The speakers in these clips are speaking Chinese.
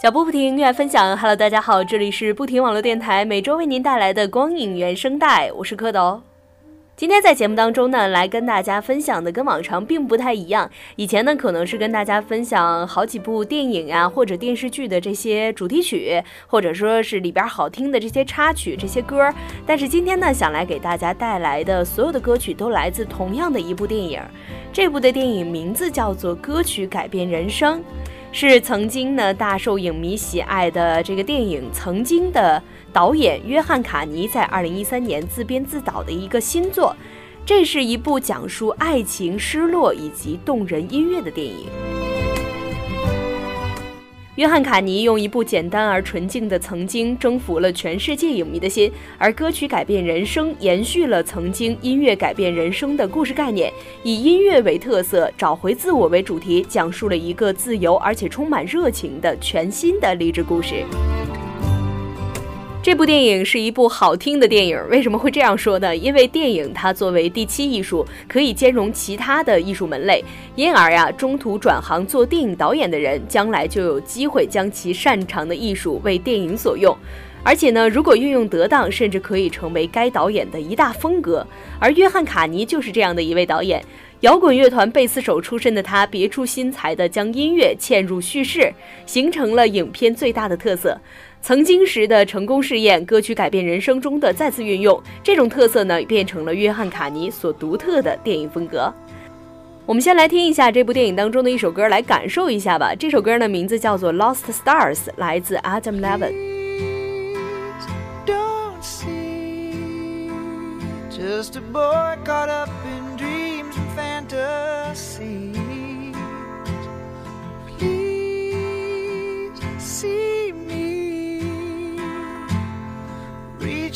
小波不停音乐分享，Hello，大家好，这里是不停网络电台，每周为您带来的光影原声带，我是蝌蚪。今天在节目当中呢，来跟大家分享的跟往常并不太一样。以前呢，可能是跟大家分享好几部电影啊或者电视剧的这些主题曲，或者说是里边好听的这些插曲、这些歌。但是今天呢，想来给大家带来的所有的歌曲都来自同样的一部电影。这部的电影名字叫做《歌曲改变人生》。是曾经呢大受影迷喜爱的这个电影，曾经的导演约翰卡尼在二零一三年自编自导的一个新作，这是一部讲述爱情、失落以及动人音乐的电影。约翰·卡尼用一部简单而纯净的《曾经》征服了全世界影迷的心，而歌曲改变人生延续了曾经音乐改变人生的故事概念，以音乐为特色，找回自我为主题，讲述了一个自由而且充满热情的全新的励志故事。这部电影是一部好听的电影，为什么会这样说呢？因为电影它作为第七艺术，可以兼容其他的艺术门类，因而呀，中途转行做电影导演的人，将来就有机会将其擅长的艺术为电影所用，而且呢，如果运用得当，甚至可以成为该导演的一大风格。而约翰·卡尼就是这样的一位导演，摇滚乐团贝斯手出身的他，别出心裁地将音乐嵌入叙事，形成了影片最大的特色。曾经时的成功试验，歌曲改变人生中的再次运用，这种特色呢，变成了约翰·卡尼所独特的电影风格。我们先来听一下这部电影当中的一首歌，来感受一下吧。这首歌的名字叫做《Lost Stars》，来自 Adam Levine。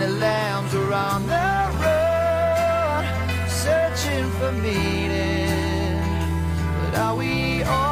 the lambs are on the road searching for meaning. But are we all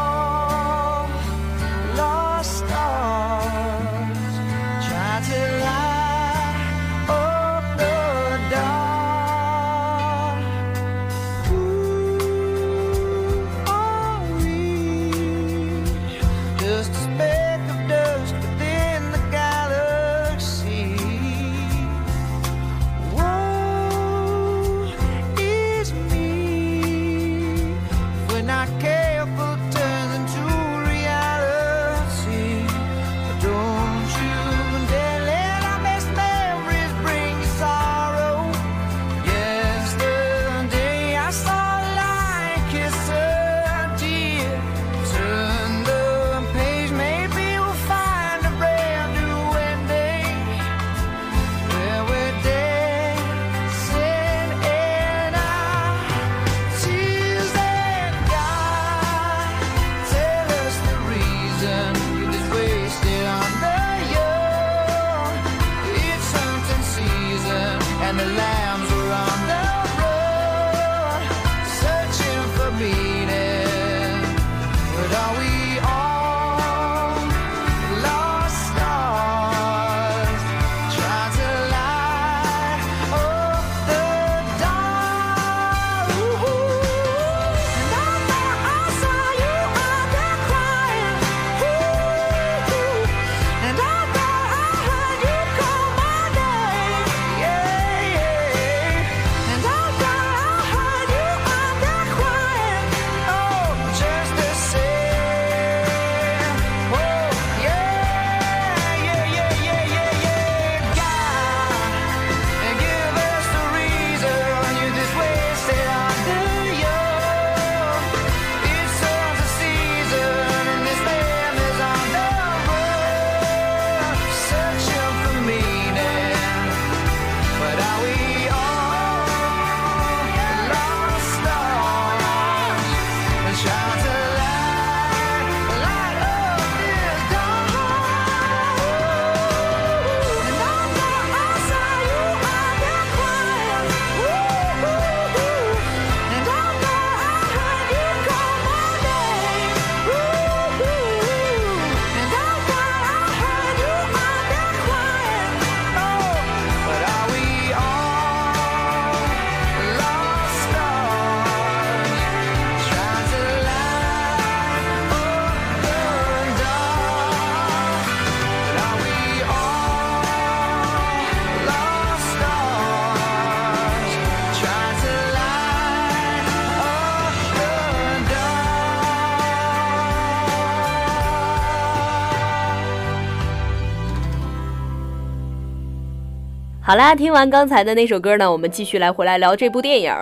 好啦，听完刚才的那首歌呢，我们继续来回来聊这部电影。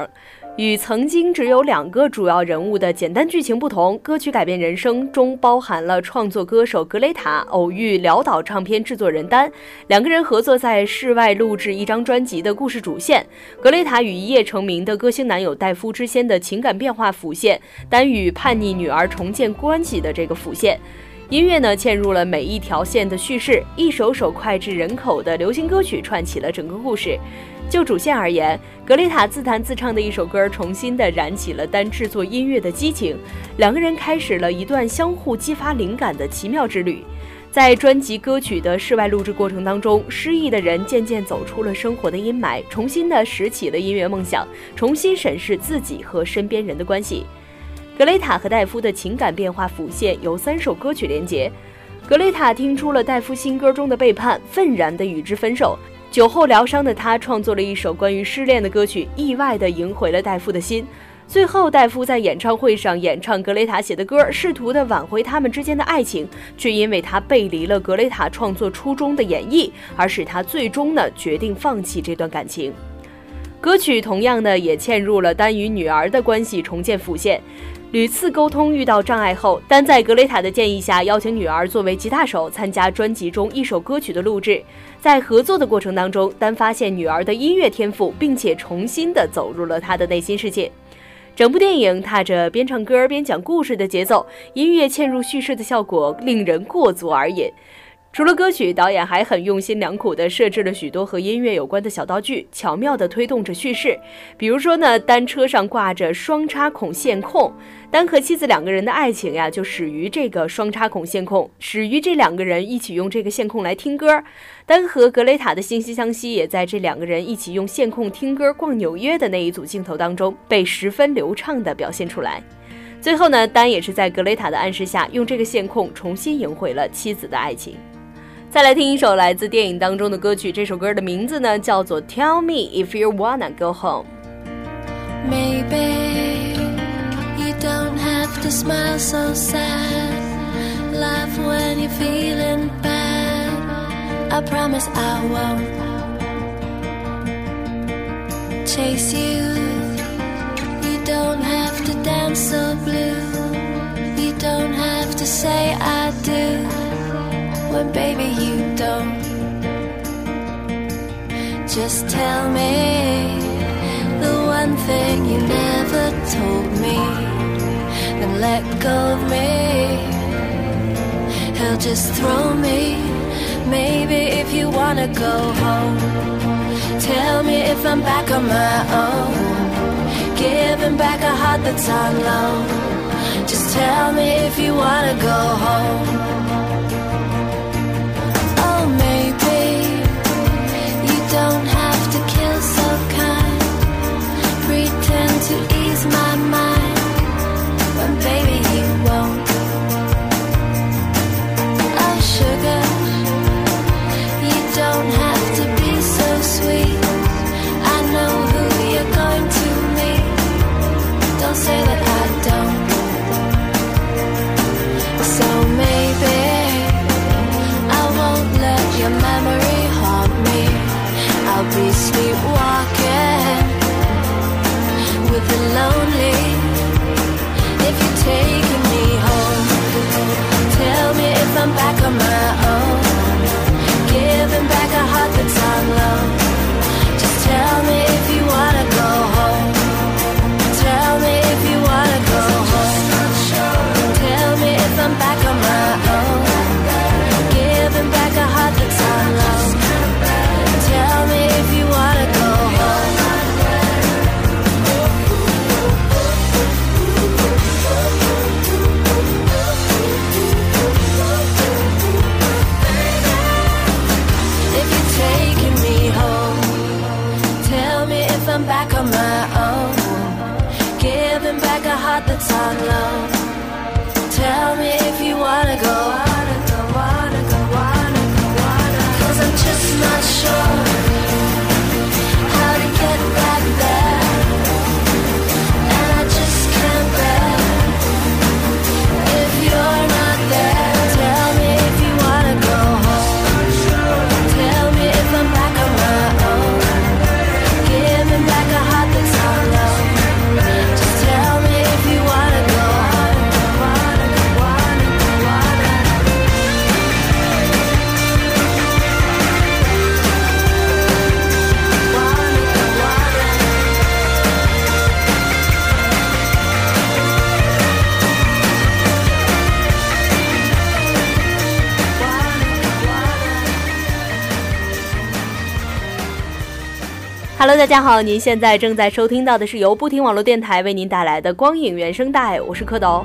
与曾经只有两个主要人物的简单剧情不同，歌曲改变人生中包含了创作歌手格雷塔偶遇潦倒唱片制作人丹，两个人合作在室外录制一张专辑的故事主线，格雷塔与一夜成名的歌星男友戴夫之间的情感变化辅线，丹与叛逆女儿重建关系的这个辅线。音乐呢嵌入了每一条线的叙事，一首首脍炙人口的流行歌曲串起了整个故事。就主线而言，格雷塔自弹自唱的一首歌，重新的燃起了单制作音乐的激情，两个人开始了一段相互激发灵感的奇妙之旅。在专辑歌曲的室外录制过程当中，失意的人渐渐走出了生活的阴霾，重新的拾起了音乐梦想，重新审视自己和身边人的关系。格雷塔和戴夫的情感变化辅线由三首歌曲连接。格雷塔听出了戴夫新歌中的背叛，愤然地与之分手。酒后疗伤的他创作了一首关于失恋的歌曲，意外地赢回了戴夫的心。最后，戴夫在演唱会上演唱格雷塔写的歌，试图的挽回他们之间的爱情，却因为他背离了格雷塔创作初衷的演绎，而使他最终呢决定放弃这段感情。歌曲同样呢也嵌入了丹与女儿的关系重建辅线。屡次沟通遇到障碍后，丹在格雷塔的建议下邀请女儿作为吉他手参加专辑中一首歌曲的录制。在合作的过程当中，丹发现女儿的音乐天赋，并且重新的走入了她的内心世界。整部电影踏着边唱歌边讲故事的节奏，音乐嵌入叙事的效果令人过足而瘾。除了歌曲，导演还很用心良苦地设置了许多和音乐有关的小道具，巧妙地推动着叙事。比如说呢，单车上挂着双插孔线控，丹和妻子两个人的爱情呀，就始于这个双插孔线控，始于这两个人一起用这个线控来听歌。丹和格雷塔的惺惺相惜，也在这两个人一起用线控听歌逛纽约的那一组镜头当中，被十分流畅地表现出来。最后呢，丹也是在格雷塔的暗示下，用这个线控重新赢回了妻子的爱情。再来听一首来自电影当中的歌曲，这首歌的名字呢叫做《Tell Me If You Wanna Go Home》。Maybe you don't have to smile so sad. Laugh when you're feeling bad. I promise I won't chase you. You don't have to dance so blue. You don't have to say I do when baby you don't. Just tell me the one thing you never told me, then let go of me. He'll just throw me. Maybe if you wanna go home, tell me if I'm back on my own. Giving back a heart that's on loan. Just tell me if you wanna go home. Don't Hello，大家好，您现在正在收听到的是由不停网络电台为您带来的光影原声带，我是蝌蚪。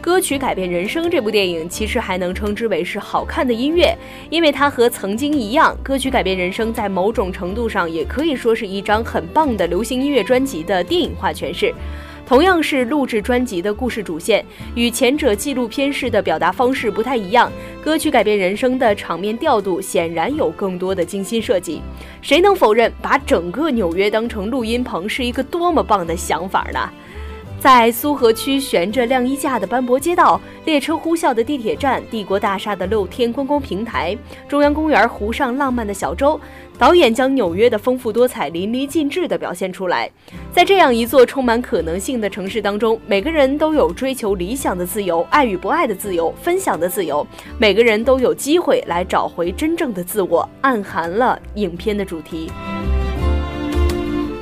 歌曲改变人生这部电影其实还能称之为是好看的音乐，因为它和曾经一样，歌曲改变人生在某种程度上也可以说是一张很棒的流行音乐专辑的电影化诠释。同样是录制专辑的故事主线，与前者纪录片式的表达方式不太一样。歌曲改变人生的场面调度显然有更多的精心设计。谁能否认把整个纽约当成录音棚是一个多么棒的想法呢？在苏河区悬着晾衣架的斑驳街道、列车呼啸的地铁站、帝国大厦的露天观光平台、中央公园湖上浪漫的小舟，导演将纽约的丰富多彩淋漓尽致地表现出来。在这样一座充满可能性的城市当中，每个人都有追求理想的自由、爱与不爱的自由、分享的自由，每个人都有机会来找回真正的自我，暗含了影片的主题。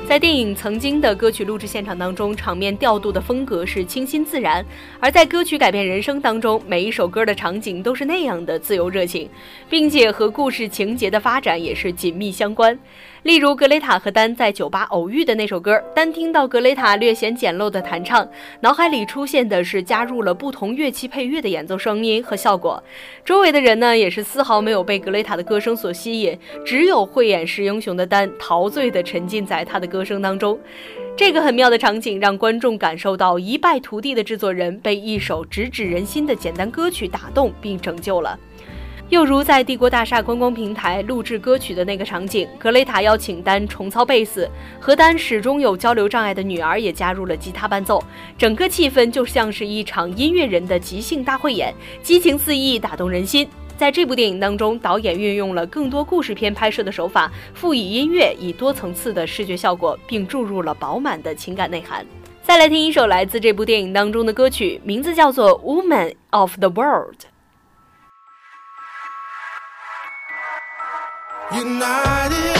在电影曾经的歌曲录制现场当中，场面调度的风格是清新自然；而在歌曲改变人生当中，每一首歌的场景都是那样的自由热情，并且和故事情节的发展也是紧密相关。例如格雷塔和丹在酒吧偶遇的那首歌，单听到格雷塔略显简陋的弹唱，脑海里出现的是加入了不同乐器配乐的演奏声音和效果。周围的人呢，也是丝毫没有被格雷塔的歌声所吸引，只有慧眼识英雄的丹陶醉地沉浸在他的歌声当中。这个很妙的场景让观众感受到一败涂地的制作人被一首直指人心的简单歌曲打动并拯救了。又如在帝国大厦观光平台录制歌曲的那个场景，格雷塔邀请丹重操贝斯，和丹始终有交流障碍的女儿也加入了吉他伴奏，整个气氛就像是一场音乐人的即兴大汇演，激情四溢，打动人心。在这部电影当中，导演运用了更多故事片拍摄的手法，赋予音乐以多层次的视觉效果，并注入了饱满的情感内涵。再来听一首来自这部电影当中的歌曲，名字叫做《Woman of the World》。United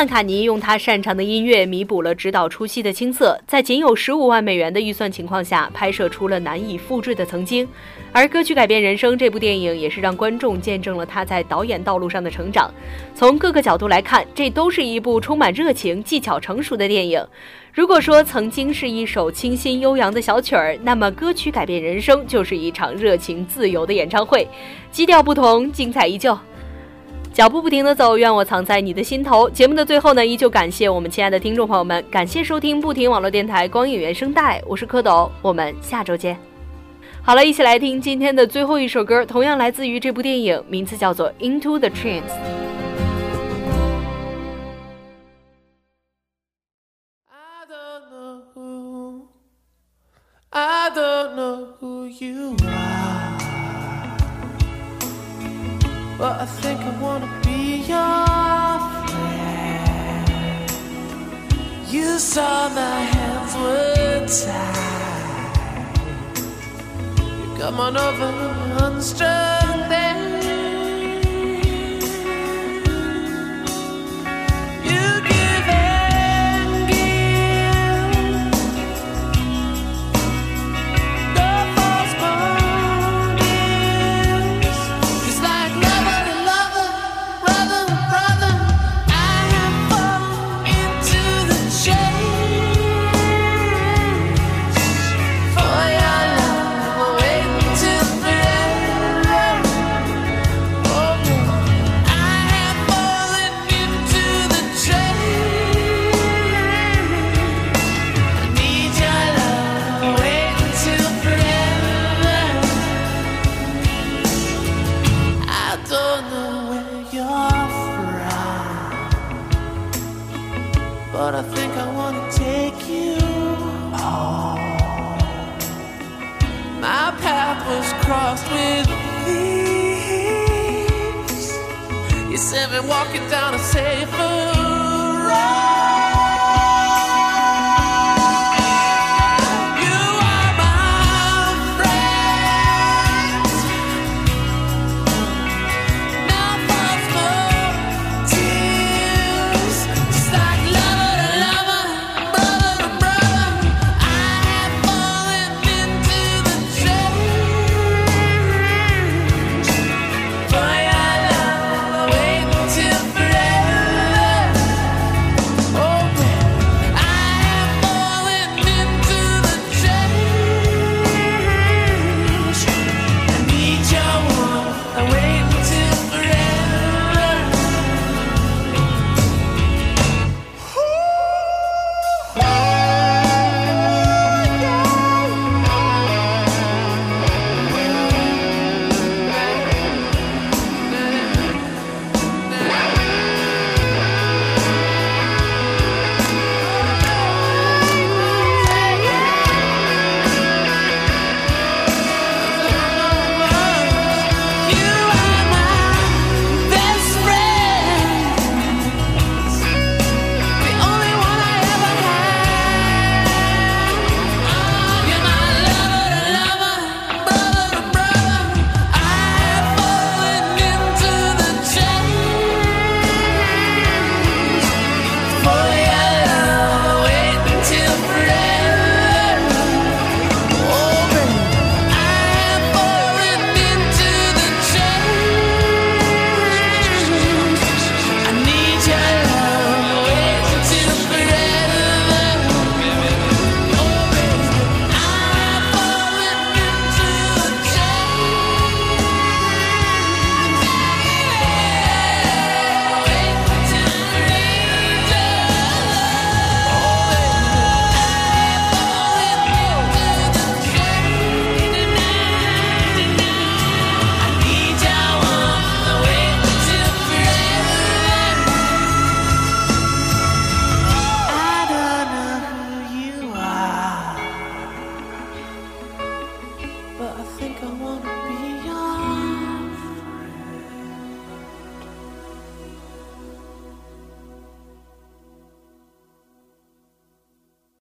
约翰·卡尼用他擅长的音乐弥补了指导出戏的青涩，在仅有十五万美元的预算情况下，拍摄出了难以复制的曾经。而歌曲改变人生这部电影，也是让观众见证了他在导演道路上的成长。从各个角度来看，这都是一部充满热情、技巧成熟的电影。如果说曾经是一首清新悠扬的小曲儿，那么歌曲改变人生就是一场热情自由的演唱会，基调不同，精彩依旧。脚步不停的走，愿我藏在你的心头。节目的最后呢，依旧感谢我们亲爱的听众朋友们，感谢收听不停网络电台光影原声带，我是蝌蚪，我们下周见。好了，一起来听今天的最后一首歌，同样来自于这部电影，名字叫做《Into the Trance》。I don't know who, I don't know who you are, but I think I wanna be your friend. You saw my hands were tied. You come on over, unstrung crossed with thieves. You sent me walking down a safer road.